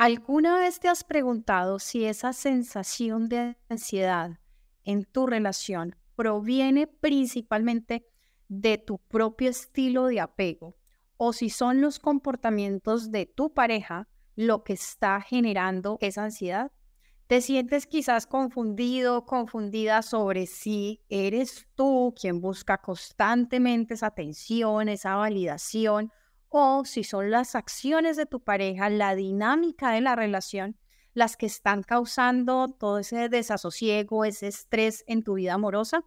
¿Alguna vez te has preguntado si esa sensación de ansiedad en tu relación proviene principalmente de tu propio estilo de apego o si son los comportamientos de tu pareja lo que está generando esa ansiedad? ¿Te sientes quizás confundido, confundida sobre si eres tú quien busca constantemente esa atención, esa validación, o si son las acciones de tu pareja, la dinámica de la relación, las que están causando todo ese desasosiego, ese estrés en tu vida amorosa?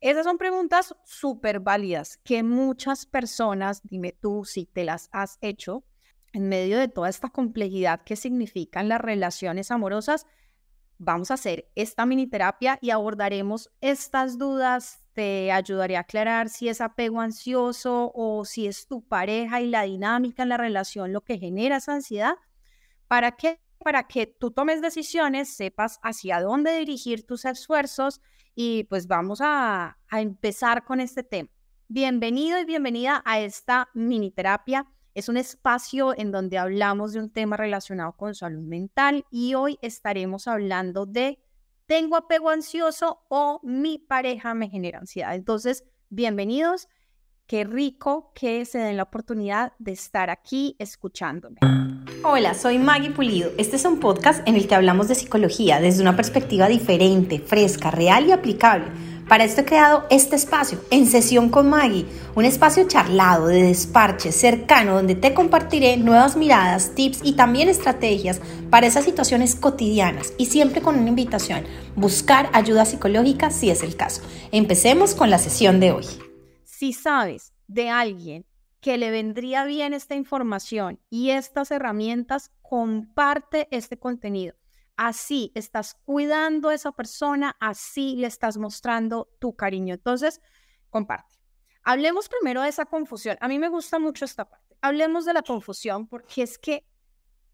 Esas son preguntas súper válidas que muchas personas, dime tú si te las has hecho, en medio de toda esta complejidad que significan las relaciones amorosas, vamos a hacer esta mini terapia y abordaremos estas dudas. Te ayudaré a aclarar si es apego ansioso o si es tu pareja y la dinámica en la relación lo que genera esa ansiedad. ¿Para qué? Para que tú tomes decisiones, sepas hacia dónde dirigir tus esfuerzos y pues vamos a, a empezar con este tema. Bienvenido y bienvenida a esta mini terapia es un espacio en donde hablamos de un tema relacionado con salud mental y hoy estaremos hablando de tengo apego ansioso o mi pareja me genera ansiedad. Entonces, bienvenidos. Qué rico que se den la oportunidad de estar aquí escuchándome. Hola, soy Maggie Pulido. Este es un podcast en el que hablamos de psicología desde una perspectiva diferente, fresca, real y aplicable para esto he creado este espacio, En Sesión con Maggie, un espacio charlado, de desparche, cercano, donde te compartiré nuevas miradas, tips y también estrategias para esas situaciones cotidianas y siempre con una invitación, buscar ayuda psicológica si es el caso. Empecemos con la sesión de hoy. Si sabes de alguien que le vendría bien esta información y estas herramientas, comparte este contenido así estás cuidando a esa persona, así le estás mostrando tu cariño. Entonces, comparte. Hablemos primero de esa confusión. A mí me gusta mucho esta parte. Hablemos de la confusión porque es que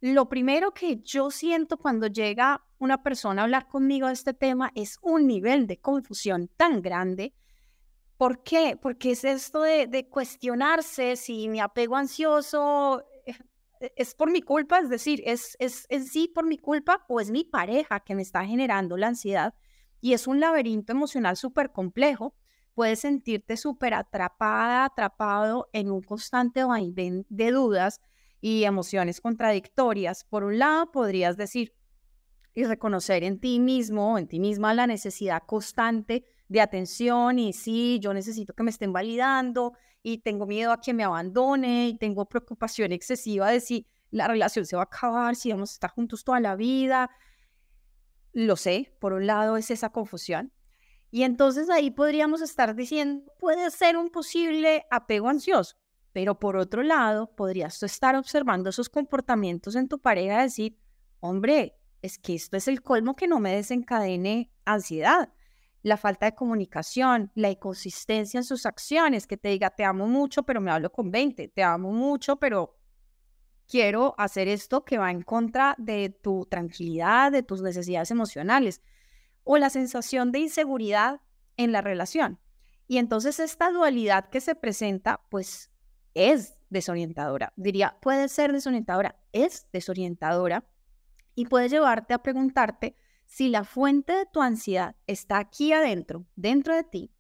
lo primero que yo siento cuando llega una persona a hablar conmigo de este tema es un nivel de confusión tan grande. ¿Por qué? Porque es esto de, de cuestionarse si mi apego ansioso es por mi culpa, es decir, es, es, sí por mi culpa o es mi pareja que me está generando la ansiedad y es un laberinto emocional súper complejo. Puedes sentirte súper atrapada, atrapado en un constante vaivén de dudas y emociones contradictorias. Por un lado, podrías decir y reconocer en ti mismo, en ti misma, la necesidad constante de atención y sí, yo necesito que me estén validando y tengo miedo a que me abandone y tengo preocupación excesiva de si la relación se va a acabar, si vamos a estar juntos toda la vida. Lo sé, por un lado es esa confusión. Y entonces ahí podríamos estar diciendo, puede ser un posible apego ansioso, pero por otro lado podrías estar observando esos comportamientos en tu pareja y decir, hombre, es que esto es el colmo que no me desencadene ansiedad la falta de comunicación, la inconsistencia en sus acciones, que te diga, te amo mucho, pero me hablo con 20, te amo mucho, pero quiero hacer esto que va en contra de tu tranquilidad, de tus necesidades emocionales, o la sensación de inseguridad en la relación. Y entonces esta dualidad que se presenta, pues es desorientadora. Diría, puede ser desorientadora, es desorientadora y puede llevarte a preguntarte si la fuente de tu ansiedad está aquí adentro, dentro de ti,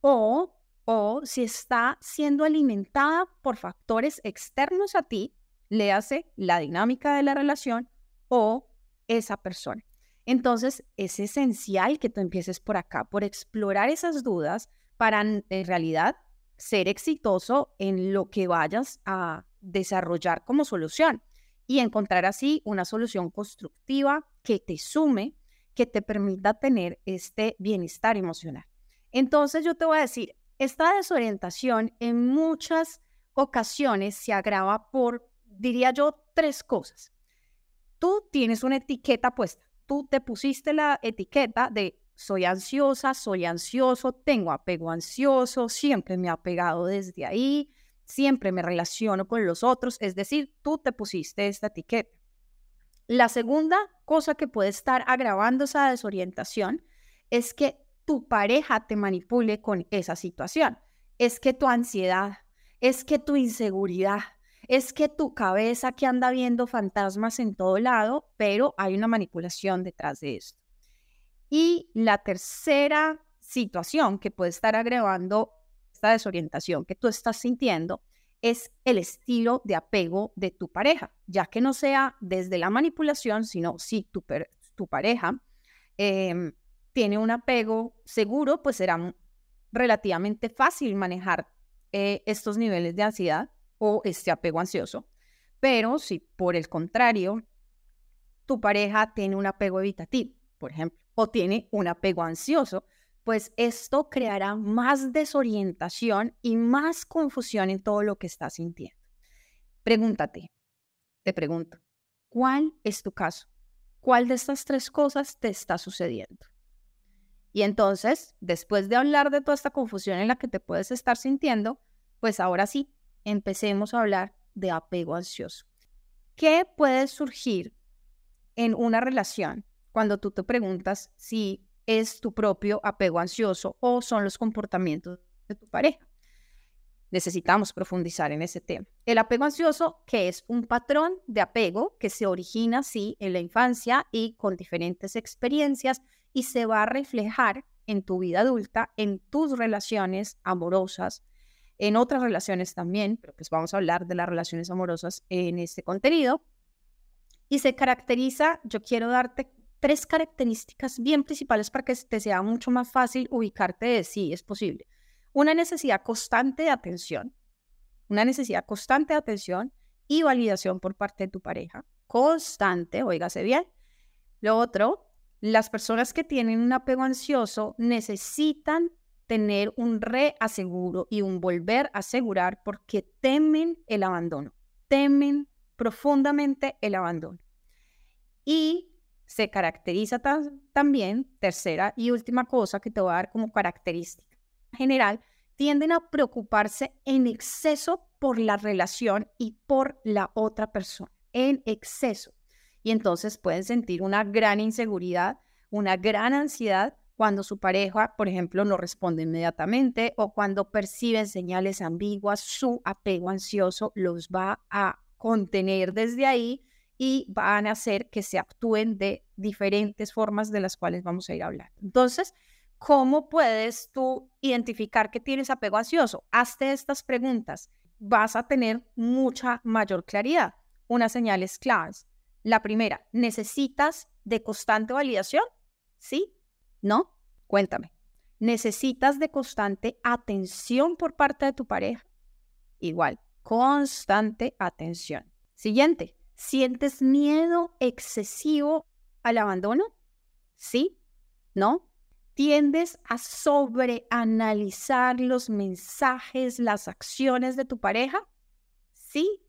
o, o si está siendo alimentada por factores externos a ti, le hace la dinámica de la relación o esa persona. Entonces, es esencial que tú empieces por acá, por explorar esas dudas para en realidad ser exitoso en lo que vayas a desarrollar como solución y encontrar así una solución constructiva que te sume que te permita tener este bienestar emocional. Entonces yo te voy a decir, esta desorientación en muchas ocasiones se agrava por, diría yo, tres cosas. Tú tienes una etiqueta puesta, tú te pusiste la etiqueta de soy ansiosa, soy ansioso, tengo apego ansioso, siempre me ha pegado desde ahí, siempre me relaciono con los otros, es decir, tú te pusiste esta etiqueta. La segunda cosa que puede estar agravando esa desorientación es que tu pareja te manipule con esa situación. Es que tu ansiedad, es que tu inseguridad, es que tu cabeza que anda viendo fantasmas en todo lado, pero hay una manipulación detrás de esto. Y la tercera situación que puede estar agregando esta desorientación que tú estás sintiendo es el estilo de apego de tu pareja, ya que no sea desde la manipulación, sino si tu, pareja em, tiene un apego seguro, pues será relativamente fácil manejar eh, estos niveles de ansiedad o este apego ansioso. Pero si por el contrario, tu pareja tiene un apego evitativo, por ejemplo, o tiene un apego ansioso, pues esto creará más desorientación y más confusión en todo lo que estás sintiendo. Pregúntate, te pregunto, ¿cuál es tu caso? ¿Cuál de estas tres cosas te está sucediendo? Y entonces, después de hablar de toda esta confusión en la que te puedes estar sintiendo, pues ahora sí, empecemos a hablar de apego ansioso. ¿Qué puede surgir en una relación cuando tú te preguntas si es tu propio apego ansioso o son los comportamientos de tu pareja? Necesitamos profundizar en ese tema. El apego ansioso, que es un patrón de apego que se origina, sí, en la infancia y con diferentes experiencias y se va a reflejar en tu vida adulta, en tus relaciones amorosas, en otras relaciones también, pero pues vamos a hablar de las relaciones amorosas en este contenido. Y se caracteriza, yo quiero darte tres características bien principales para que te sea mucho más fácil ubicarte de si es posible. Una necesidad constante de atención, una necesidad constante de atención y validación por parte de tu pareja. Constante, oígase bien. Lo otro, las personas que tienen un apego ansioso necesitan tener un reaseguro y un volver a asegurar porque temen el abandono, temen profundamente el abandono. Y se caracteriza también, tercera y última cosa que te voy a dar como característica general, tienden a preocuparse en exceso por la relación y por la otra persona, en exceso. Y entonces pueden sentir una gran inseguridad, una gran ansiedad cuando su pareja, por ejemplo, no responde inmediatamente o cuando perciben señales ambiguas, su apego ansioso los va a contener desde ahí y van a hacer que se actúen de diferentes formas de las cuales vamos a ir hablando. Entonces, ¿cómo puedes tú identificar que tienes apego ansioso? Hazte estas preguntas. Vas a tener mucha mayor claridad. Unas señales claves. La primera, ¿necesitas de constante validación? ¿Sí? ¿No? Cuéntame. ¿Necesitas de constante atención por parte de tu pareja? Igual, constante atención. Siguiente, ¿sientes miedo excesivo al abandono? ¿Sí? ¿No? ¿Tiendes a sobreanalizar los mensajes, las acciones de tu pareja? ¿Sí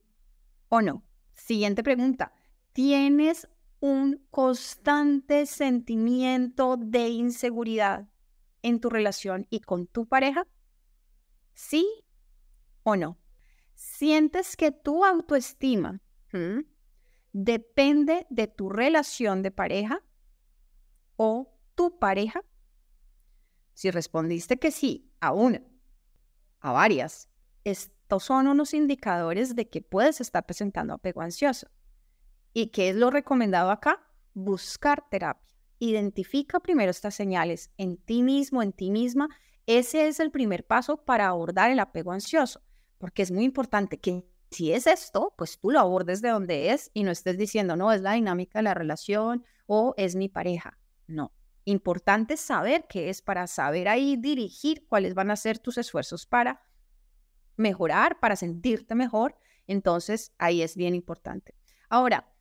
o no? Siguiente pregunta. ¿Tienes un constante sentimiento de inseguridad en tu relación y con tu pareja? ¿Sí o no? ¿Sientes que tu autoestima depende de tu relación de pareja o tu pareja? Si respondiste que sí a una, a varias, estos son unos indicadores de que puedes estar presentando apego ansioso. ¿Y qué es lo recomendado acá? Buscar terapia. Identifica primero estas señales en ti mismo, en ti misma. Ese es el primer paso para abordar el apego ansioso, porque es muy importante que si es esto, pues tú lo abordes de donde es y no estés diciendo, no, es la dinámica de la relación o es mi pareja. No. Importante saber qué es para saber ahí dirigir cuáles van a ser tus esfuerzos para mejorar, para sentirte mejor. Entonces, ahí es bien importante. Ahora,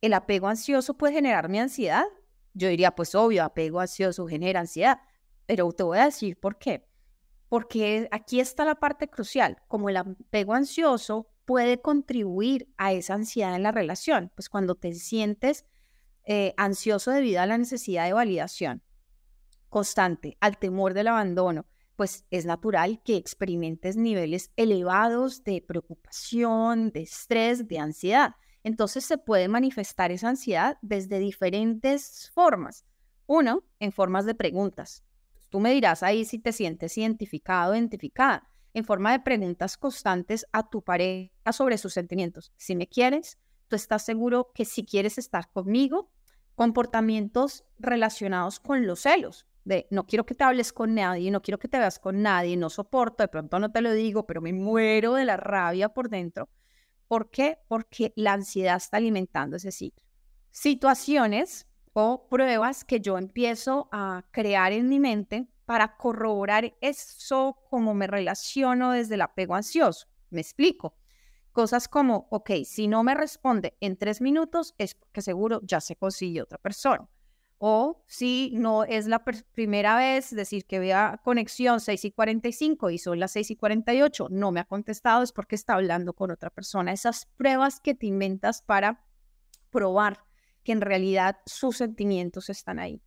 ¿El apego ansioso puede generarme ansiedad? Yo diría, pues obvio, apego ansioso genera ansiedad, pero te voy a decir por qué. Porque aquí está la parte crucial. Como el apego ansioso puede contribuir a esa ansiedad en la relación, pues cuando te sientes eh, ansioso debido a la necesidad de validación constante, al temor del abandono, pues es natural que experimentes niveles elevados de preocupación, de estrés, de ansiedad. Entonces se puede manifestar esa ansiedad desde diferentes formas. Uno, en formas de preguntas. Tú me dirás ahí si te sientes identificado o identificada. En forma de preguntas constantes a tu pareja sobre sus sentimientos. Si me quieres, tú estás seguro que si quieres estar conmigo, comportamientos relacionados con los celos, de no quiero que te hables con nadie, no quiero que te veas con nadie, no soporto, de pronto no te lo digo, pero me muero de la rabia por dentro. ¿Por qué? Porque la ansiedad está alimentando ese ciclo. Situaciones o pruebas que yo empiezo a crear en mi mente para corroborar eso como me relaciono desde el apego ansioso. Me explico. Cosas como, ok, si no me responde en tres minutos es porque seguro ya se consiguió otra persona. O si no es la primera vez, decir que vea conexión 6 y 45 y son las 6 y 48, no me ha contestado, es porque está hablando con otra persona. Esas pruebas que te inventas para probar que en realidad sus sentimientos están ahí.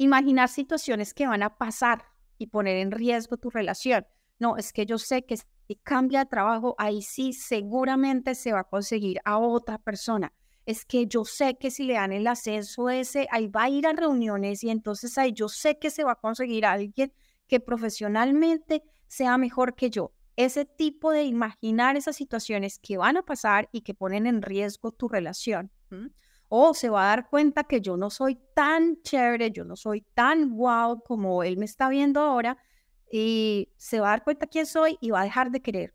Imaginar situaciones que van a pasar y poner en riesgo tu relación. No, es que yo sé que si cambia de trabajo, ahí sí seguramente se va a conseguir a otra persona. Es que yo sé que si le dan el ascenso ese, ahí va a ir a reuniones y entonces ahí yo sé que se va a conseguir a alguien que profesionalmente sea mejor que yo. Ese tipo de imaginar esas situaciones que van a pasar y que ponen en riesgo tu relación o se va a dar cuenta que yo no soy tan chévere, yo no soy tan wow como él me está viendo ahora y se va a dar cuenta quién soy y va a dejar de querer.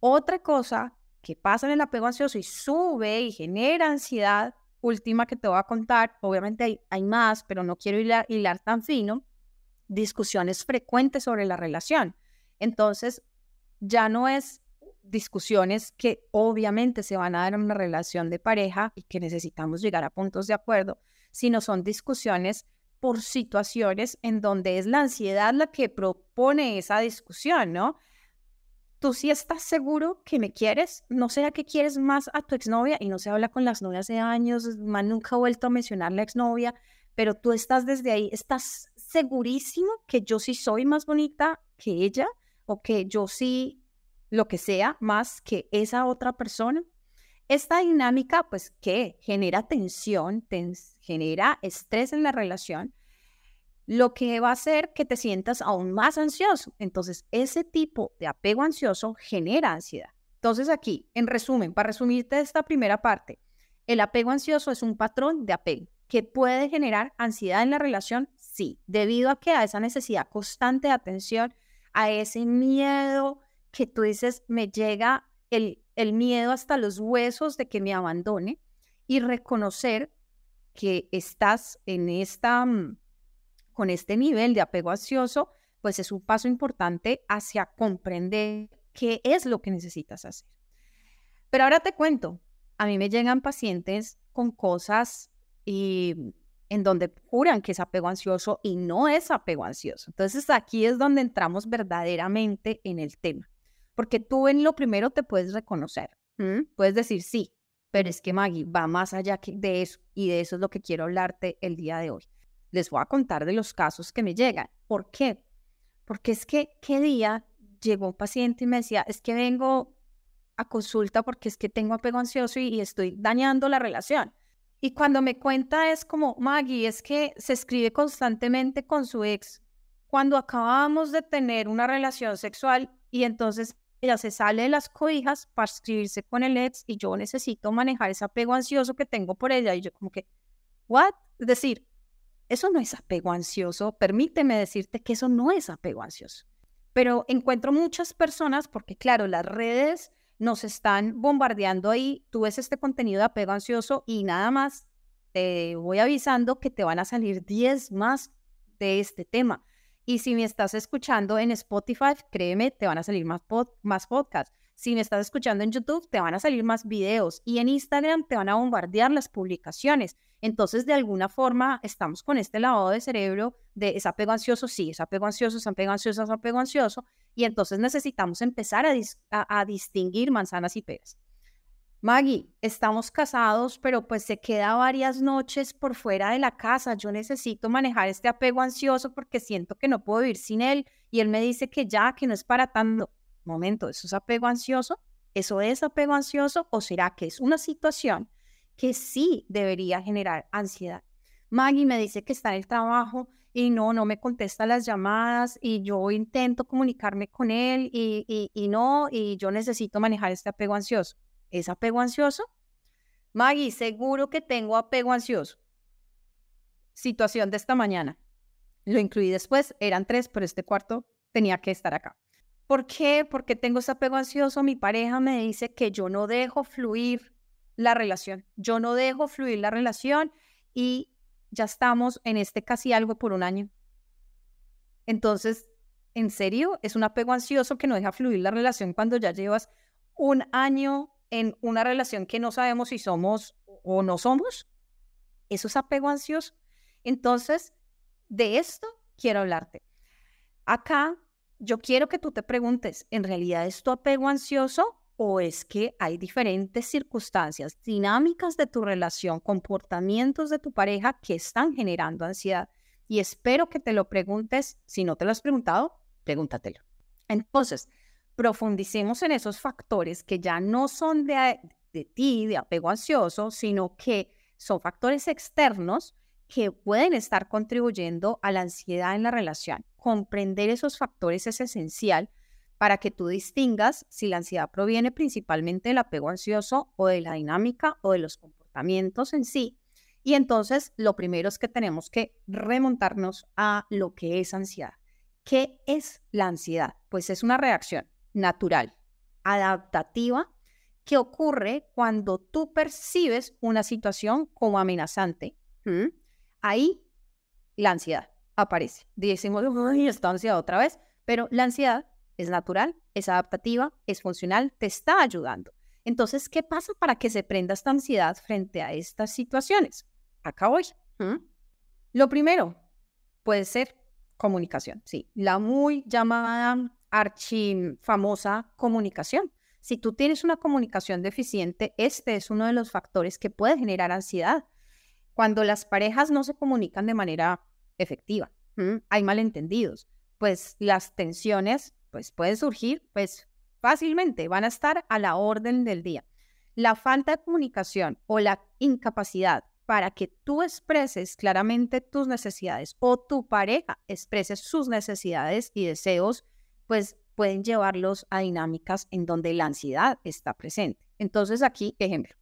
Otra cosa que pasa en el apego ansioso y sube y genera ansiedad, última que te voy a contar, obviamente hay, más, pero no quiero hilar, hilar tan fino, discusiones frecuentes sobre la relación. Entonces, ya no es discusiones que obviamente se van a dar en una relación de pareja y que necesitamos llegar a puntos de acuerdo, sino son discusiones por situaciones en donde es la ansiedad la que propone esa discusión, ¿no? Tú sí estás seguro que me quieres, no sea que quieres más a tu exnovia y no se habla con las novias de años, más nunca ha vuelto a mencionar la exnovia, pero tú estás desde ahí, estás segurísimo que yo sí soy más bonita que ella o que yo sí lo que sea más que esa otra persona. Esta dinámica, pues, que genera tensión, genera estrés en la relación, lo que va a hacer que te sientas aún más ansioso. Entonces, ese tipo de apego ansioso genera ansiedad. Entonces, aquí, en resumen, para resumirte esta primera parte, el apego ansioso es un patrón de apego que puede generar ansiedad en la relación, sí, debido a que a esa necesidad constante de atención, a ese miedo que tú dices, me llega el, el miedo hasta los huesos de que me abandone y reconocer que estás en esta, mm, con este nivel de apego ansioso, pues es un paso importante hacia comprender qué es lo que necesitas hacer. Pero ahora te cuento, a mí me llegan pacientes con cosas y en donde juran que es apego ansioso y no es apego ansioso. Entonces aquí es donde entramos verdaderamente en el tema porque tú en lo primero te puedes reconocer. Puedes decir, sí, pero es que Maggie va más allá de eso y de eso es lo que quiero hablarte el día de hoy. Les voy a contar de los casos que me llegan. ¿Por qué? Porque es que, ¿qué día llegó un paciente y me decía, es que vengo a consulta porque es que tengo apego ansioso y, y estoy dañando la relación? Y cuando me cuenta es como, Maggie, es que se escribe constantemente con su ex. Cuando acabamos de tener una relación sexual y entonces ella se sale de las cobijas para escribirse con el ex y yo necesito manejar ese apego ansioso que tengo por ella. Y yo como que, ¿what? Es decir, eso no es apego ansioso. Permíteme decirte que eso no es apego ansioso. Pero encuentro muchas personas, porque claro, las redes nos están bombardeando ahí. Tú ves este contenido de apego ansioso y nada más te voy avisando que te van a salir 10 más de este tema. Y si me estás escuchando en Spotify, créeme, te van a salir más, podcasts. Si me estás escuchando en YouTube, te van a salir más videos. Y en Instagram te van a bombardear las publicaciones. Entonces, de alguna forma, estamos con este lavado de cerebro de es apego ansioso, sí, es apego ansioso, es apego ansioso, es apego ansioso. Y entonces necesitamos empezar a distinguir manzanas y peras. Maggie, estamos casados, pero pues se queda varias noches por fuera de la casa. Yo necesito manejar este apego ansioso porque siento que no puedo vivir sin él. Y él me dice que ya, que no es para tanto. Momento, ¿eso es apego ansioso? ¿Eso es apego ansioso? ¿O será que es una situación que sí debería generar ansiedad? Maggie me dice que está en el trabajo y no, no me contesta las llamadas y yo intento comunicarme con él y, y, y no, y yo necesito manejar este apego ansioso. ¿Es apego ansioso? Maggie, seguro que tengo apego ansioso. Situación de esta mañana. Lo incluí después, eran tres, pero este cuarto tenía que estar acá. ¿Por qué? Porque tengo ese apego ansioso. Mi pareja me dice que yo no dejo fluir la relación. Yo no dejo fluir la relación y ya estamos en este casi algo por un año. Entonces, ¿en serio? ¿Es un apego ansioso que no deja fluir la relación cuando ya llevas un año en una relación que no sabemos si somos o no somos? ¿Eso es apego ansioso? Entonces, de esto quiero hablarte. Acá yo quiero que tú te preguntes, ¿en realidad es tu apego ansioso o es que hay diferentes circunstancias, dinámicas de tu relación, comportamientos de tu pareja que están generando ansiedad? Y espero que te lo preguntes. Si no te lo has preguntado, pregúntatelo. Entonces, profundicemos en esos factores que ya no son de, ti, de apego ansioso, sino que son factores externos que pueden estar contribuyendo a la ansiedad en la relación. Comprender esos factores es esencial para que tú distingas si la ansiedad proviene principalmente del apego ansioso o de la dinámica o de los comportamientos en sí. Y entonces lo primero es que tenemos que remontarnos a lo que es ansiedad. ¿Qué es la ansiedad? Pues es una reacción natural, adaptativa, que ocurre cuando tú percibes una situación como amenazante ahí la ansiedad aparece. Decimos, uy, está ansiedad otra vez, pero la ansiedad es natural, es adaptativa, es funcional, te está ayudando. Entonces, ¿qué pasa para que se prenda esta ansiedad frente a estas situaciones? Acá voy. Lo primero puede ser comunicación, sí, la muy llamada archi famosa comunicación. Si tú tienes una comunicación deficiente, este es uno de los factores que puede generar ansiedad cuando las parejas no se comunican de manera efectiva, hay malentendidos, pues las tensiones pues pueden surgir pues fácilmente, van a estar a la orden del día. La falta de comunicación o la incapacidad para que tú expreses claramente tus necesidades o tu pareja exprese sus necesidades y deseos, pues pueden llevarlos a dinámicas en donde la ansiedad está presente. Entonces aquí, ejemplo,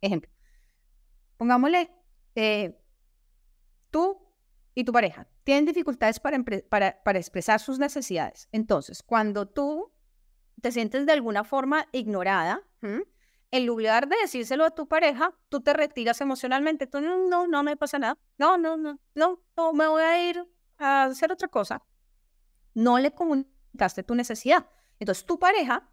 ejemplo. Pongámosle eh, tú y tu pareja tienen dificultades para, para, expresar sus necesidades. Entonces, cuando tú te sientes de alguna forma ignorada, en lugar de decírselo a tu pareja, tú te retiras emocionalmente. Tú, no, no, no me pasa nada. No, no, no, no, no, me voy a ir a hacer otra cosa. No le comunicaste tu necesidad. Entonces, tu pareja,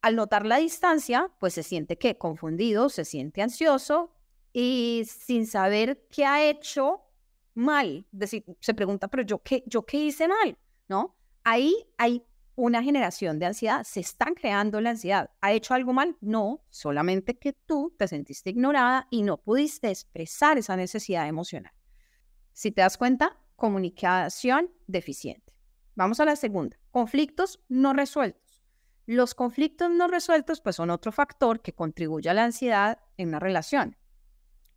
al notar la distancia, pues se siente que confundido, se siente ansioso y sin saber qué ha hecho mal. Decir, se pregunta, pero yo qué, yo qué hice mal, ¿no? Ahí hay una generación de ansiedad, se están creando la ansiedad. ¿Ha hecho algo mal? No, solamente que tú te sentiste ignorada y no pudiste expresar esa necesidad emocional. Si te das cuenta, comunicación deficiente. Vamos a la segunda, conflictos no resueltos. Los conflictos no resueltos pues son otro factor que contribuye a la ansiedad en una relación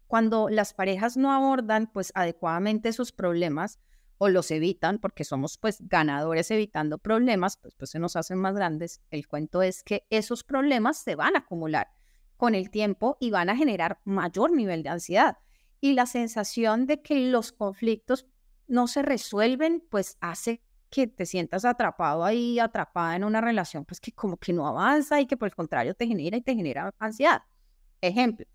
cuando las parejas no abordan pues adecuadamente sus problemas o los evitan, porque somos pues ganadores evitando problemas, pues, pues se nos hacen más grandes, el cuento es que esos problemas se van a acumular con el tiempo y van a generar mayor nivel de ansiedad. Y la sensación de que los conflictos no se resuelven, pues hace que te sientas atrapado ahí, atrapada en una relación, pues que como que no avanza y que por el contrario te genera y te genera ansiedad. Ejemplo,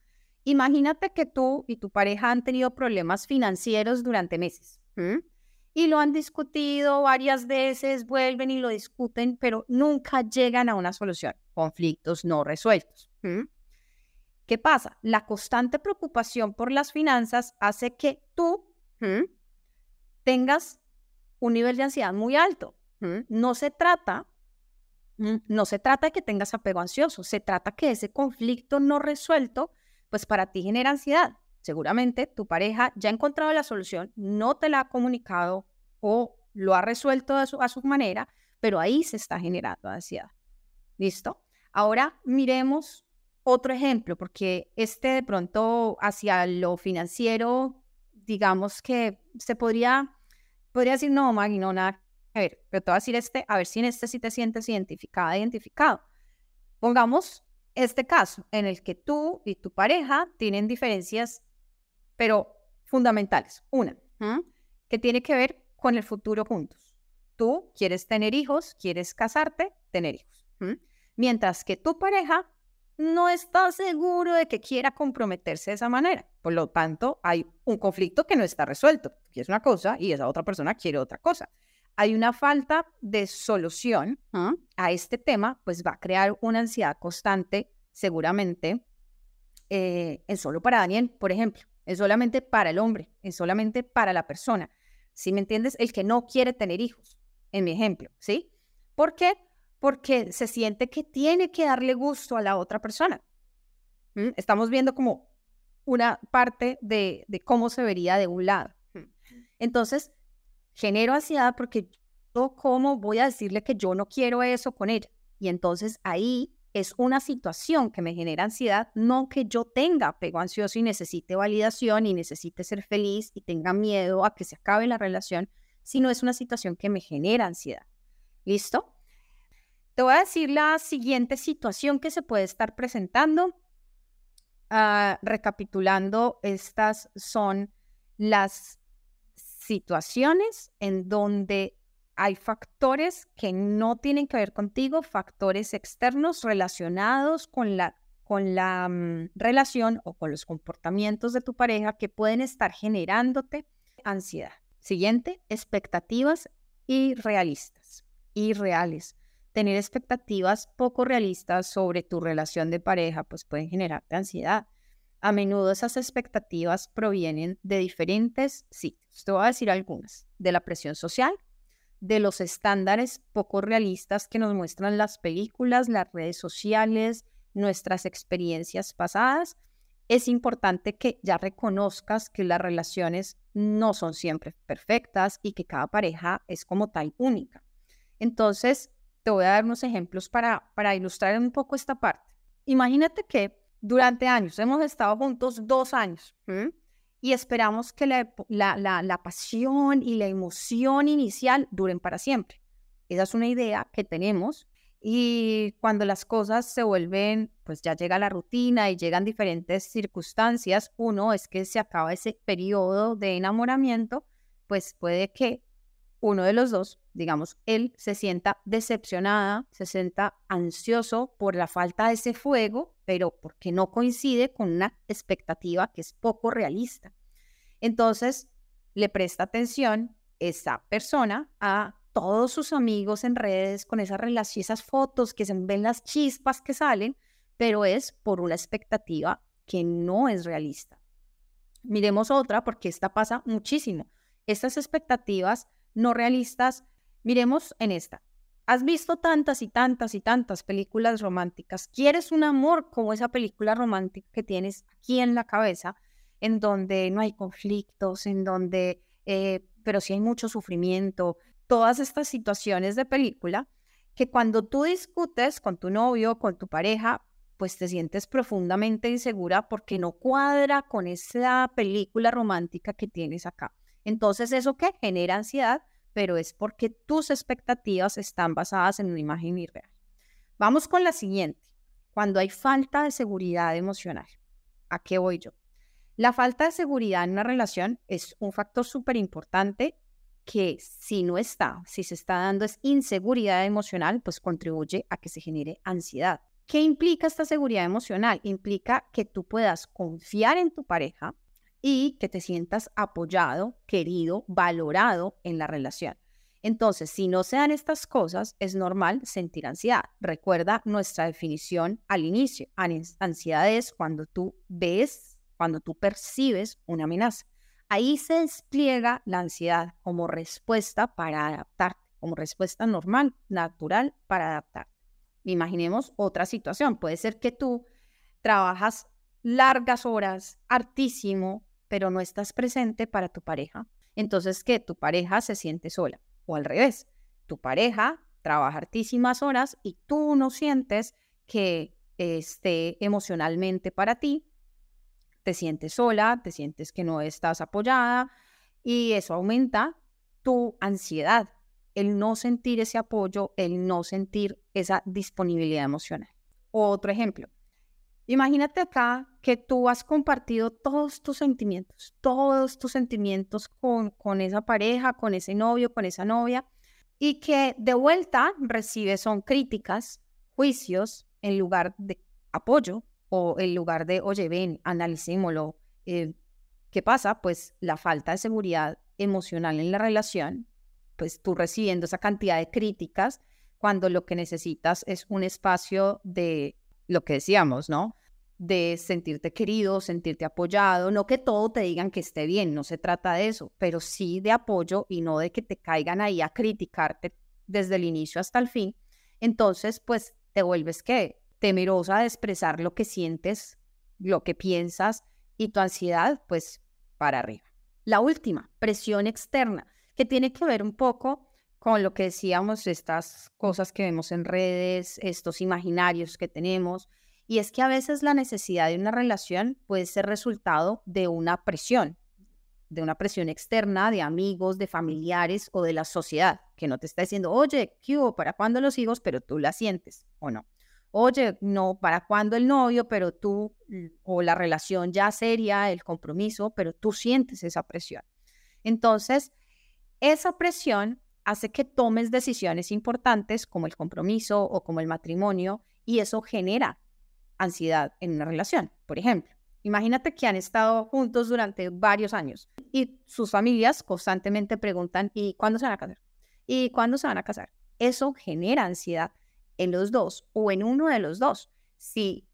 Imagínate que tú y tu pareja han tenido problemas financieros durante meses y lo han discutido varias veces, vuelven y lo discuten, pero nunca llegan a una solución. Conflictos no resueltos. ¿Qué pasa? La constante preocupación por las finanzas hace que tú tengas un nivel de ansiedad muy alto. No se trata no se trata de que tengas apego ansioso, se trata que ese conflicto no resuelto pues para ti genera ansiedad. Seguramente tu pareja ya ha encontrado la solución, no te la ha comunicado o lo ha resuelto a su, a su manera, pero ahí se está generando ansiedad. ¿Listo? Ahora miremos otro ejemplo, porque este de pronto hacia lo financiero digamos que se podría, podría decir, no, Maggie, no, nada a ver, pero te voy a decir este, a ver si en este sí te sientes identificada, identificado. Pongamos este caso en el que tú y tu pareja tienen diferencias, pero fundamentales. Una, que tiene que ver con el futuro juntos. Tú quieres tener hijos, quieres casarte, tener hijos. Mientras que tu pareja no está seguro de que quiera comprometerse de esa manera. Por lo tanto, hay un conflicto que no está resuelto. Quieres una cosa y esa otra persona quiere otra cosa hay una falta de solución ¿ah? a este tema, pues va a crear una ansiedad constante, seguramente, eh, es solo para Daniel, por ejemplo, es solamente para el hombre, es solamente para la persona. ¿Sí me entiendes? El que no quiere tener hijos, en mi ejemplo, ¿sí? ¿Por qué? Porque se siente que tiene que darle gusto a la otra persona. Estamos viendo como una parte de, de cómo se vería de un lado. Entonces, genero ansiedad porque yo, ¿cómo voy a decirle que yo no quiero eso con ella? Y entonces ahí es una situación que me genera ansiedad, no que yo tenga apego ansioso y necesite validación y necesite ser feliz y tenga miedo a que se acabe la relación, sino es una situación que me genera ansiedad. ¿Listo? Te voy a decir la siguiente situación que se puede estar presentando. Ah, recapitulando, estas son las situaciones en donde hay factores que no tienen que ver contigo, factores externos relacionados con la, con la mm, relación o con los comportamientos de tu pareja que pueden estar generándote ansiedad. Siguiente, expectativas irrealistas, irreales. Tener expectativas poco realistas sobre tu relación de pareja pues pueden generarte ansiedad. A menudo esas expectativas provienen de diferentes sitios. Te voy a decir algunas. De la presión social, de los estándares poco realistas que nos muestran las películas, las redes sociales, nuestras experiencias pasadas. Es importante que ya reconozcas que las relaciones no son siempre perfectas y que cada pareja es como tal única. Entonces, te voy a dar unos ejemplos para, para ilustrar un poco esta parte. Imagínate que durante años, hemos estado juntos dos años y esperamos que la, la, la, pasión y la emoción inicial duren para siempre. Esa es una idea que tenemos y cuando las cosas se vuelven, pues ya llega la rutina y llegan diferentes circunstancias, uno es que se acaba ese periodo de enamoramiento, pues puede que uno de los dos, digamos, él se sienta decepcionada, se sienta ansioso por la falta de ese fuego, pero porque no coincide con una expectativa que es poco realista. Entonces, le presta atención esa persona a todos sus amigos en redes con esas esas fotos que se ven las chispas que salen, pero es por una expectativa que no es realista. Miremos otra porque esta pasa muchísimo. Estas expectativas no realistas. Miremos en esta. Has visto tantas y tantas y tantas películas románticas. ¿Quieres un amor como esa película romántica que tienes aquí en la cabeza, en donde no hay conflictos, en donde, eh, pero sí hay mucho sufrimiento? Todas estas situaciones de película que cuando tú discutes con tu novio, con tu pareja, pues te sientes profundamente insegura porque no cuadra con esa película romántica que tienes acá. Entonces, ¿eso qué? Genera ansiedad, pero es porque tus expectativas están basadas en una imagen irreal. Vamos con la siguiente. Cuando hay falta de seguridad emocional. ¿A qué voy yo? La falta de seguridad en una relación es un factor súper importante que si no está, si se está dando es inseguridad emocional, pues contribuye a que se genere ansiedad. ¿Qué implica esta seguridad emocional? Implica que tú puedas confiar en tu pareja, y que te sientas apoyado, querido, valorado en la relación. Entonces, si no se dan estas cosas, es normal sentir ansiedad. Recuerda nuestra definición al inicio. Ansiedad es cuando tú ves, cuando tú percibes una amenaza. Ahí se despliega la ansiedad como respuesta para adaptarte, como respuesta normal, natural para adaptarte. Imaginemos otra situación. Puede ser que tú trabajas largas horas, hartísimo, pero no estás presente para tu pareja, entonces que tu pareja se siente sola. O al revés, tu pareja trabaja hartísimas horas y tú no sientes que esté emocionalmente para ti, te sientes sola, te sientes que no estás apoyada y eso aumenta tu ansiedad, el no sentir ese apoyo, el no sentir esa disponibilidad emocional. Otro ejemplo, imagínate acá que tú has compartido todos tus sentimientos, todos tus sentimientos con, con esa pareja, con ese novio, con esa novia, y que de vuelta recibes son críticas, juicios, en lugar de apoyo o en lugar de, oye, ven, analicémoslo. Eh, ¿Qué pasa? Pues la falta de seguridad emocional en la relación, pues tú recibiendo esa cantidad de críticas cuando lo que necesitas es un espacio de lo que decíamos, ¿no? De sentirte querido, sentirte apoyado, no que todo te digan que esté bien, no se trata de eso, pero sí de apoyo y no de que te caigan ahí a criticarte desde el inicio hasta el fin. Entonces, pues te vuelves que temerosa de expresar lo que sientes, lo que piensas y tu ansiedad, pues para arriba. La última, presión externa, que tiene que ver un poco con lo que decíamos, estas cosas que vemos en redes, estos imaginarios que tenemos, y es que a veces la necesidad de una relación puede ser resultado de una presión, de una presión externa, de amigos, de familiares o de la sociedad, que no te está diciendo, oye, ¿qué hubo? ¿Para cuándo los hijos? Pero tú la sientes o no oye, no, ¿para cuándo el novio? Pero tú, o la relación ya seria, el compromiso, pero tú sientes esa presión. Entonces, esa presión hace que tomes decisiones importantes como el compromiso o como el matrimonio y eso genera ansiedad en una relación. Por ejemplo, imagínate que han estado juntos durante varios años y sus familias constantemente preguntan, ¿y cuándo se van a casar? ¿Y cuándo se van a casar? Eso genera ansiedad en los dos o en uno de los dos. Si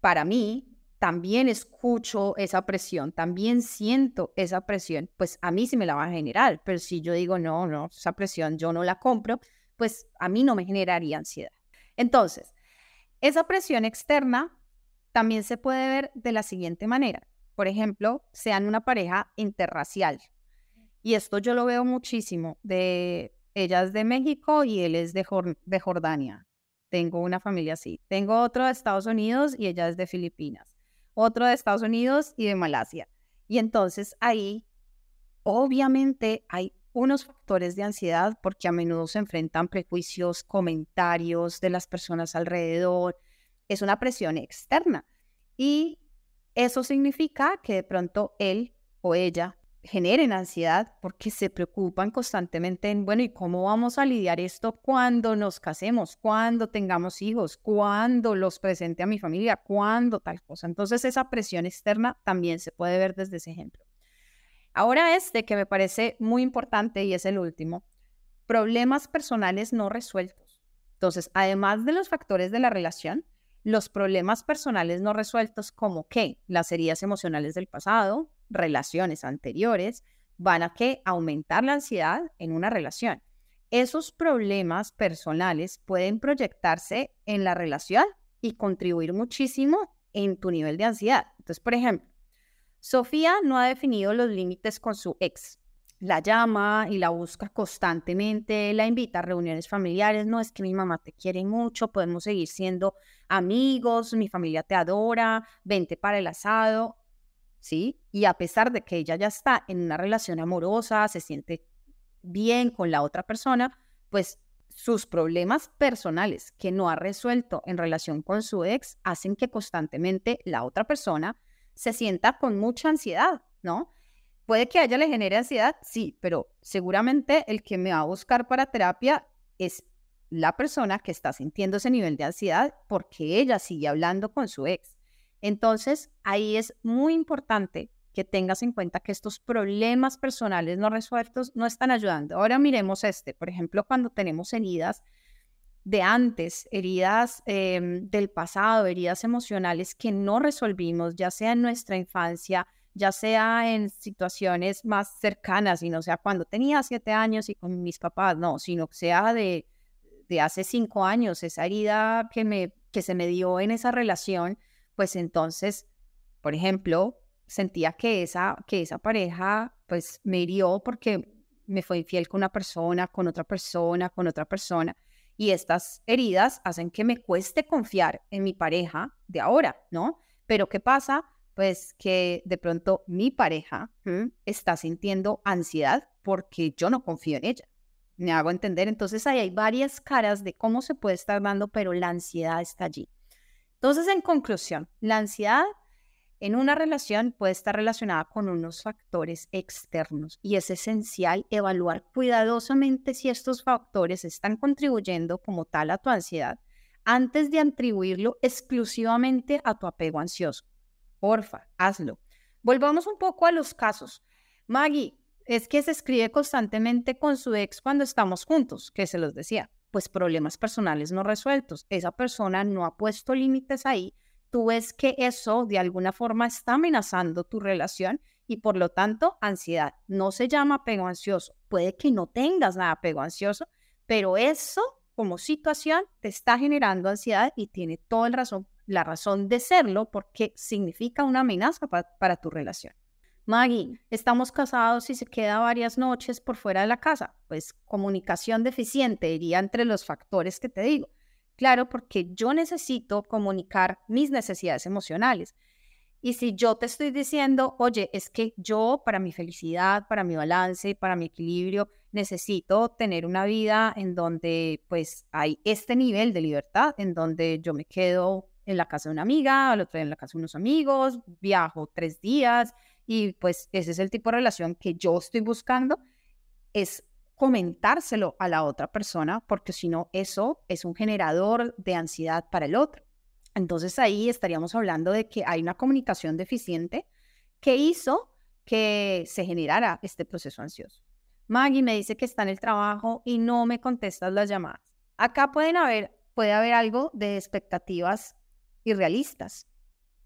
para mí también escucho esa presión, también siento esa presión, pues a mí sí me la va a generar. Pero si yo digo, no, no, esa presión yo no la compro, pues a mí no me generaría ansiedad. Entonces, esa presión externa también se puede ver de la siguiente manera. Por ejemplo, sean una pareja interracial. Y esto yo lo veo muchísimo. De, ella es de México y él es de, de Jordania tengo una familia así. Tengo otro de Estados Unidos y ella es de Filipinas. Otro de Estados Unidos y de Malasia. Y entonces ahí, obviamente, hay unos factores de ansiedad porque a menudo se enfrentan prejuicios, comentarios de las personas alrededor. Es una presión externa. Y eso significa que de pronto él o ella generen ansiedad porque se preocupan constantemente en, bueno, ¿y cómo vamos a lidiar esto cuando nos casemos, cuando tengamos hijos, cuando los presente a mi familia, cuando tal cosa? Entonces esa presión externa también se puede ver desde ese ejemplo. Ahora este que me parece muy importante y es el último, problemas personales no resueltos. Entonces, además de los factores de la relación, los problemas personales no resueltos como que las heridas emocionales del pasado, relaciones anteriores van a que aumentar la ansiedad en una relación. Esos problemas personales pueden proyectarse en la relación y contribuir muchísimo en tu nivel de ansiedad. Entonces, por ejemplo, Sofía no ha definido los límites con su ex. La llama y la busca constantemente, la invita a reuniones familiares. No es que mi mamá te quiere mucho, podemos seguir siendo amigos, mi familia te adora, vente para el asado. ¿Sí? Y a pesar de que ella ya está en una relación amorosa, se siente bien con la otra persona, pues sus problemas personales que no ha resuelto en relación con su ex hacen que constantemente la otra persona se sienta con mucha ansiedad, ¿no? Puede que a ella le genere ansiedad, sí, pero seguramente el que me va a buscar para terapia es la persona que está sintiendo ese nivel de ansiedad porque ella sigue hablando con su ex. Entonces, ahí es muy importante que tengas en cuenta que estos problemas personales no resueltos no están ayudando. Ahora miremos este, por ejemplo, cuando tenemos heridas de antes, heridas em, del pasado, heridas emocionales que no resolvimos, ya sea en nuestra infancia, ya sea en situaciones más cercanas, y no sea cuando tenía siete años y con mis papás, no, sino que sea de, de hace cinco años, esa herida que, me, que se me dio en esa relación, pues entonces, por ejemplo, sentía que esa, que esa pareja pues me hirió porque me fue infiel con una persona, con otra persona, con otra persona. Y estas heridas hacen que me cueste confiar en mi pareja de ahora, ¿no? Pero ¿qué pasa? pues que de pronto mi pareja está sintiendo ansiedad porque yo no confío en ella. Me hago entender. Entonces ahí hay varias caras de cómo se puede estar dando, pero la ansiedad está allí. Entonces, en conclusión, la ansiedad en una relación puede estar relacionada con unos factores externos y es esencial evaluar cuidadosamente si estos factores están contribuyendo como tal a tu ansiedad antes de atribuirlo exclusivamente a tu apego ansioso. Porfa, hazlo. Volvamos un poco a los casos. Maggie, es que se escribe constantemente con su ex cuando estamos juntos, que se los decía, pues problemas personales no resueltos. Esa persona no ha puesto límites ahí. Tú ves que eso de alguna forma está amenazando tu relación y por lo tanto ansiedad. No se llama apego ansioso. Puede que no tengas nada apego ansioso, pero eso como situación te está generando ansiedad y tiene toda la razón, la razón de serlo porque significa una amenaza para tu relación. Maggie, estamos casados y se queda varias noches por fuera de la casa. Pues comunicación deficiente iría entre los factores que te digo. Claro, porque yo necesito comunicar mis necesidades emocionales. Y si yo te estoy diciendo, oye, es que yo para mi felicidad, para mi balance, para mi equilibrio, necesito tener una vida en donde pues hay este nivel de libertad, en donde yo me quedo en la casa de una amiga, al otro día en la casa de unos amigos, viajo tres días y pues ese es el tipo de relación que yo estoy buscando, es comentárselo a la otra persona, porque si no, eso es un generador de ansiedad para el otro. Entonces ahí estaríamos hablando de que hay una comunicación deficiente que hizo que se generara este proceso ansioso. Maggie me dice que está en el trabajo y no me contestas las llamadas. Acá pueden haber, puede haber algo de expectativas irrealistas.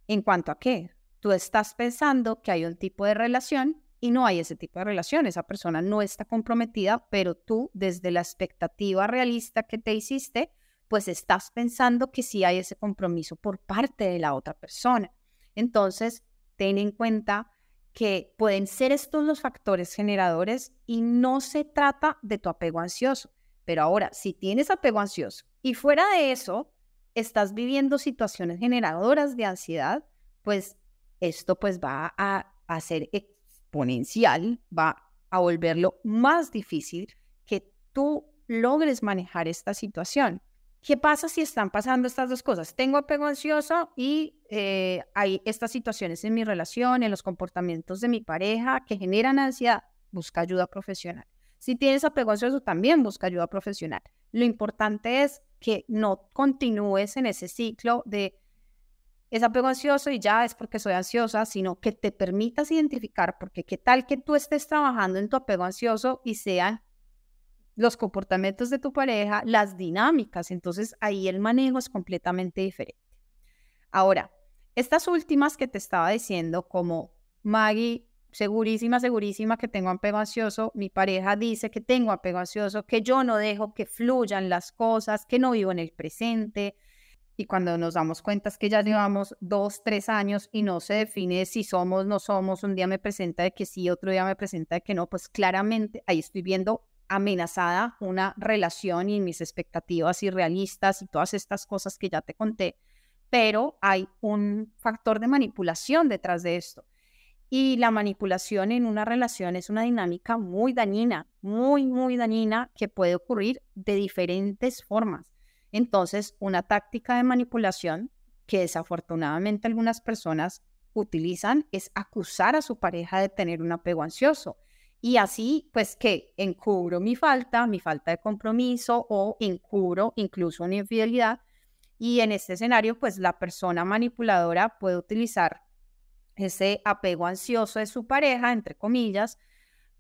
¿En cuanto a qué? Tú estás pensando que hay un tipo de relación y no hay ese tipo de relación. Esa persona no está comprometida, pero tú desde la expectativa realista que te hiciste, pues estás pensando que sí hay ese compromiso por parte de la otra persona. Entonces, ten en cuenta que pueden ser estos los factores generadores y no se trata de tu apego ansioso. Pero ahora, si tienes apego ansioso y fuera de eso, estás viviendo situaciones generadoras de ansiedad, pues esto pues va a, a ser exponencial, va a volverlo más difícil que tú logres manejar esta situación. ¿Qué pasa si están pasando estas dos cosas? Tengo apego ansioso y eh, hay estas situaciones en mi relación, en los comportamientos de mi pareja que generan ansiedad. Busca ayuda profesional. Si tienes apego ansioso, también busca ayuda profesional. Lo importante es que no continúes en ese ciclo de es apego ansioso y ya es porque soy ansiosa, sino que te permitas identificar, porque qué tal que tú estés trabajando en tu apego ansioso y sean los comportamientos de tu pareja, las dinámicas. Entonces ahí el manejo es completamente diferente. Ahora, estas últimas que te estaba diciendo, como Maggie, segurísima, segurísima que tengo apego ansioso, mi pareja dice que tengo apego ansioso, que yo no dejo que fluyan las cosas, que no vivo en el presente. Y cuando nos damos cuenta es que ya llevamos dos, tres años y no se define si somos, no somos, un día me presenta de que sí, otro día me presenta de que no, pues claramente ahí estoy viendo amenazada una relación y mis expectativas irrealistas y todas estas cosas que ya te conté, pero hay un factor de manipulación detrás de esto. Y la manipulación en una relación es una dinámica muy dañina, muy, muy dañina que puede ocurrir de diferentes formas. Entonces, una táctica de manipulación que desafortunadamente algunas personas utilizan es acusar a su pareja de tener un apego ansioso y así, pues que encubro mi falta, mi falta de compromiso o encubro incluso una infidelidad. Y en este escenario, pues la persona manipuladora puede utilizar ese apego ansioso de su pareja, entre comillas,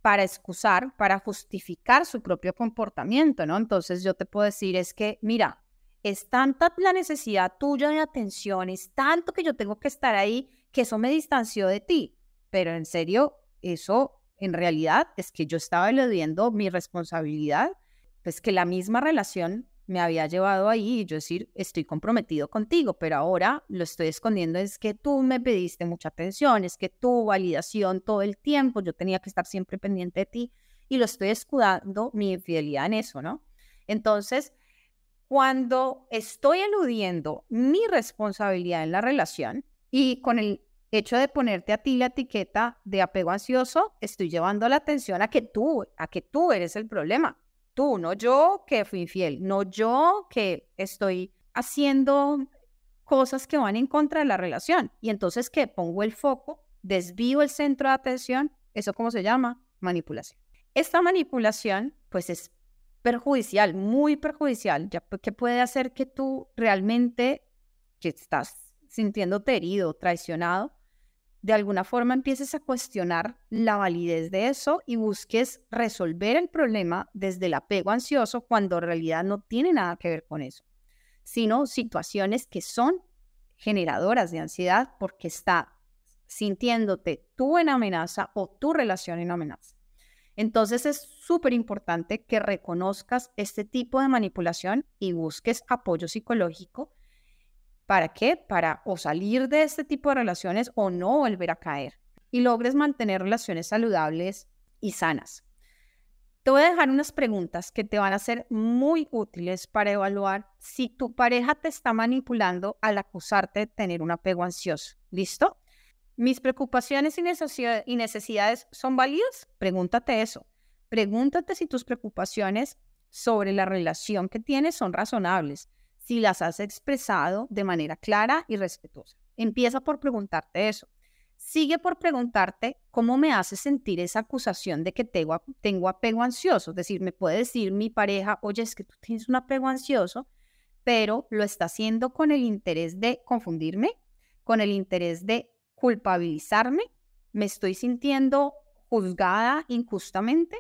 para excusar, para justificar su propio comportamiento, ¿no? Entonces yo te puedo decir es que, mira, es tanta la necesidad tuya de atención, es tanto que yo tengo que estar ahí, que eso me distanció de ti, pero en serio, eso en realidad es que yo estaba eludiendo mi responsabilidad, pues que la misma relación me había llevado ahí y yo decir, estoy comprometido contigo, pero ahora lo estoy escondiendo, es que tú me pediste mucha atención, es que tu validación todo el tiempo, yo tenía que estar siempre pendiente de ti y lo estoy escudando mi infidelidad en eso, ¿no? Entonces, cuando estoy eludiendo mi responsabilidad en la relación y con el hecho de ponerte a ti la etiqueta de apego ansioso, estoy llevando la atención a que tú, a que tú eres el problema. Tú, no yo que fui infiel, no yo que estoy haciendo cosas que van en contra de la relación. Y entonces que pongo el foco, desvío el centro de atención, eso cómo se llama? Manipulación. Esta manipulación, pues es perjudicial, muy perjudicial, ya que puede hacer que tú realmente, que estás sintiéndote herido, traicionado, de alguna forma empieces a cuestionar la validez de eso y busques resolver el problema desde el apego ansioso cuando en realidad no tiene nada que ver con eso, sino situaciones que son generadoras de ansiedad porque está sintiéndote tú en amenaza o tu relación en amenaza. Entonces es súper importante que reconozcas este tipo de manipulación y busques apoyo psicológico ¿Para qué? Para o salir de este tipo de relaciones o no volver a caer y logres mantener relaciones saludables y sanas. Te voy a dejar unas preguntas que te van a ser muy útiles para evaluar si tu pareja te está manipulando al acusarte de tener un apego ansioso. ¿Listo? ¿Mis preocupaciones y necesidades son válidas? Pregúntate eso. Pregúntate si tus preocupaciones sobre la relación que tienes son razonables si las has expresado de manera clara y respetuosa. Empieza por preguntarte eso. Sigue por preguntarte cómo me hace sentir esa acusación de que tengo, apego ansioso. Es decir, me puede decir mi pareja, oye, es que tú tienes un apego ansioso, pero lo está haciendo con el interés de confundirme, con el interés de culpabilizarme, me estoy sintiendo juzgada injustamente.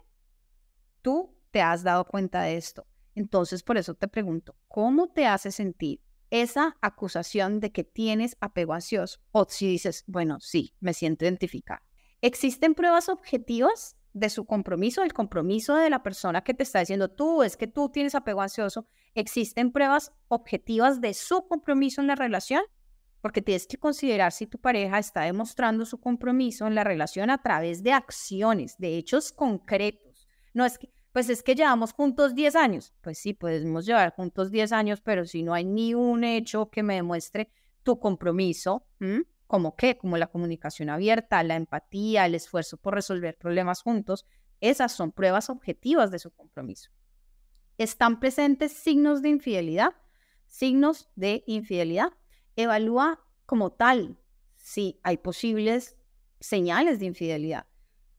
Tú te has dado cuenta de esto. Entonces, por eso te pregunto, ¿cómo te hace sentir esa acusación de que tienes apego ansioso? O si dices, bueno, sí, me siento identificada. ¿Existen pruebas objetivas de su compromiso, el compromiso de la persona que te está diciendo, tú, es que tú tienes apego ansioso? ¿Existen pruebas objetivas de su compromiso en la relación? Porque tienes que considerar si tu pareja está demostrando su compromiso en la relación a través de acciones, de hechos concretos. No es que, pues es que llevamos juntos 10 años. Pues sí, podemos llevar juntos 10 años, pero si no hay ni un hecho que me demuestre tu compromiso, como qué, como la comunicación abierta, la empatía, el esfuerzo por resolver problemas juntos, esas son pruebas objetivas de su compromiso. ¿Están presentes signos de infidelidad? Signos de infidelidad. Evalúa como tal si hay posibles señales de infidelidad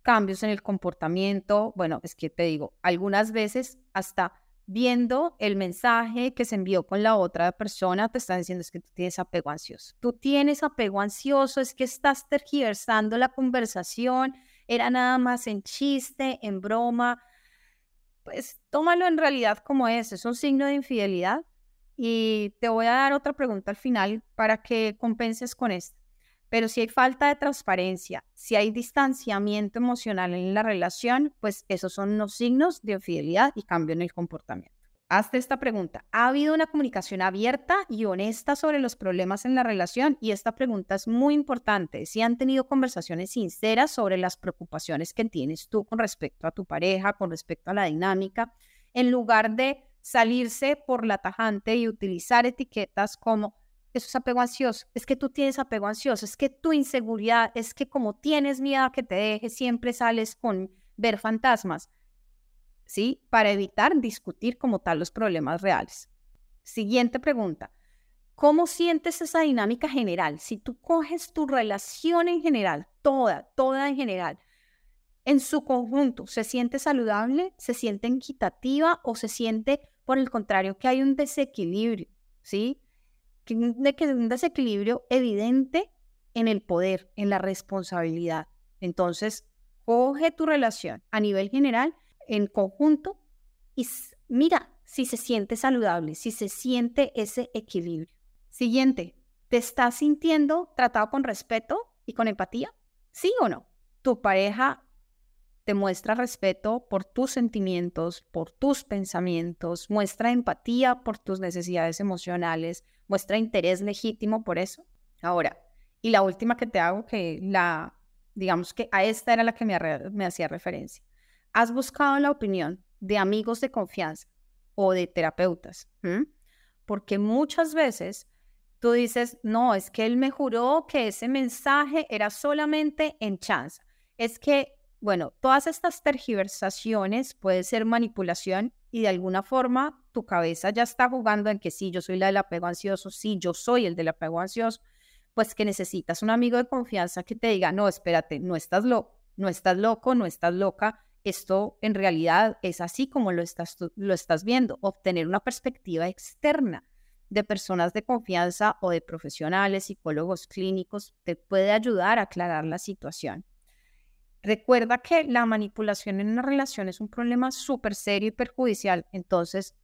cambios en el comportamiento. Bueno, es que te digo, algunas veces hasta viendo el mensaje que se envió con la otra persona, te están diciendo es que tú tienes apego ansioso. Tú tienes apego ansioso, es que estás tergiversando la conversación, era nada más en chiste, en broma. Pues tómalo en realidad como es, es un signo de infidelidad. Y te voy a dar otra pregunta al final para que compenses con esto. Pero si hay falta de transparencia, si hay distanciamiento emocional en la relación, pues esos son los signos de infidelidad y cambio en el comportamiento. Hazte esta pregunta. ¿Ha habido una comunicación abierta y honesta sobre los problemas en la relación? Y esta pregunta es muy importante. Si han tenido conversaciones sinceras sobre las preocupaciones que tienes tú con respecto a tu pareja, con respecto a la dinámica, en lugar de salirse por la tajante y utilizar etiquetas como eso es apego ansioso, es que tú tienes apego ansioso, es que tu inseguridad, es que como tienes miedo a que te deje, siempre sales con ver fantasmas, ¿sí? Para evitar discutir como tal los problemas reales. Siguiente pregunta. ¿Cómo sientes esa dinámica general? Si tú coges tu relación en general, toda, toda en general, en su conjunto, ¿se siente saludable? ¿Se siente equitativa o se siente, por el contrario, que hay un desequilibrio? ¿Sí? de que un desequilibrio evidente en el poder, en la responsabilidad. Entonces, coge tu relación a nivel general, en conjunto, y mira si se siente saludable, si se siente ese equilibrio. Siguiente, ¿te estás sintiendo tratado con respeto y con empatía? ¿Sí o no? Tu pareja te muestra respeto por tus sentimientos, por tus pensamientos, muestra empatía por tus necesidades emocionales, muestra interés legítimo por eso. Ahora, y la última que te hago, que la, digamos que a esta era la que me, hacía referencia. ¿Has buscado la opinión de amigos de confianza o de terapeutas? porque muchas veces Tú dices, no, es que él me juró que ese mensaje era solamente en chance. Es que, bueno, todas estas tergiversaciones puede ser manipulación y de alguna forma tu cabeza ya está jugando en que sí, yo soy la del apego ansioso, sí, yo soy el del apego ansioso, pues que necesitas un amigo de confianza que te diga, no, espérate, no estás loco, no estás loco, no estás loca, esto en realidad es así como lo estás, lo estás viendo, obtener una perspectiva externa de personas de confianza o de profesionales, psicólogos clínicos, te puede ayudar a aclarar la situación. Recuerda que la manipulación en una relación es un problema súper serio y perjudicial, entonces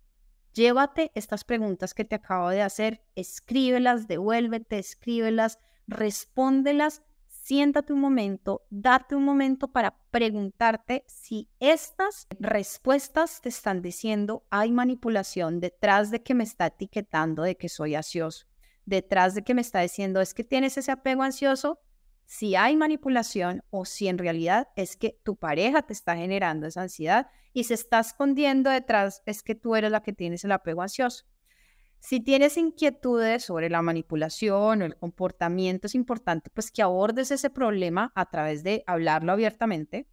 llévate estas preguntas que te acabo de hacer, escríbelas, devuélvete, escríbelas, respóndelas siéntate un momento, date un momento para preguntarte si estas respuestas te están diciendo hay manipulación detrás de que me está etiquetando de que soy ansioso, detrás de que me está diciendo es que tienes ese apego ansioso, si hay manipulación o si en realidad es que tu pareja te está generando esa ansiedad y se está escondiendo detrás es que tú eres la que tienes el apego ansioso. Si tienes inquietudes sobre la manipulación o el comportamiento, es importante pues que abordes ese problema a través de hablarlo abiertamente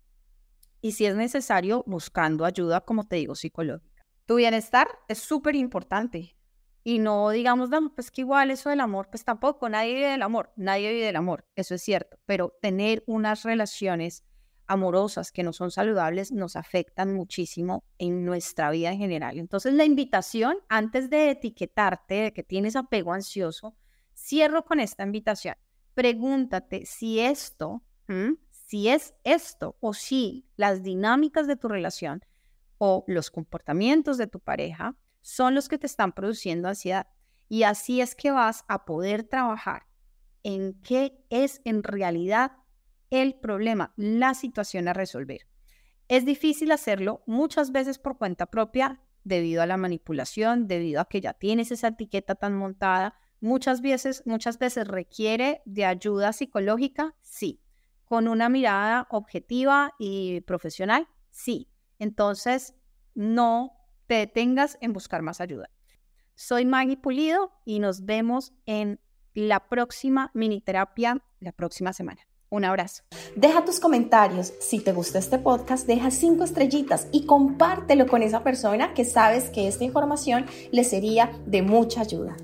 y si es necesario buscando ayuda, como te digo, psicológica. Tu bienestar es súper importante y no digamos, no, pues que igual eso del amor, pues tampoco, nadie vive del amor, nadie vive del amor, eso es cierto, pero tener unas relaciones amorosas que no son saludables nos afectan muchísimo en nuestra vida en general. Entonces la invitación, antes de etiquetarte de que tienes apego ansioso, cierro con esta invitación. Pregúntate si esto, si es esto o si las dinámicas de tu relación o los comportamientos de tu pareja son los que te están produciendo ansiedad. Y así es que vas a poder trabajar en qué es en realidad el problema, la situación a resolver. Es difícil hacerlo muchas veces por cuenta propia debido a la manipulación, debido a que ya tienes esa etiqueta tan montada. Muchas veces, muchas veces requiere de ayuda psicológica, sí. Con una mirada objetiva y profesional, sí. Entonces, no te detengas en buscar más ayuda. Soy Maggie Pulido y nos vemos en la próxima mini terapia la próxima semana. Un abrazo. Deja tus comentarios. Si te gusta este podcast, deja cinco estrellitas y compártelo con esa persona que sabes que esta información le sería de mucha ayuda.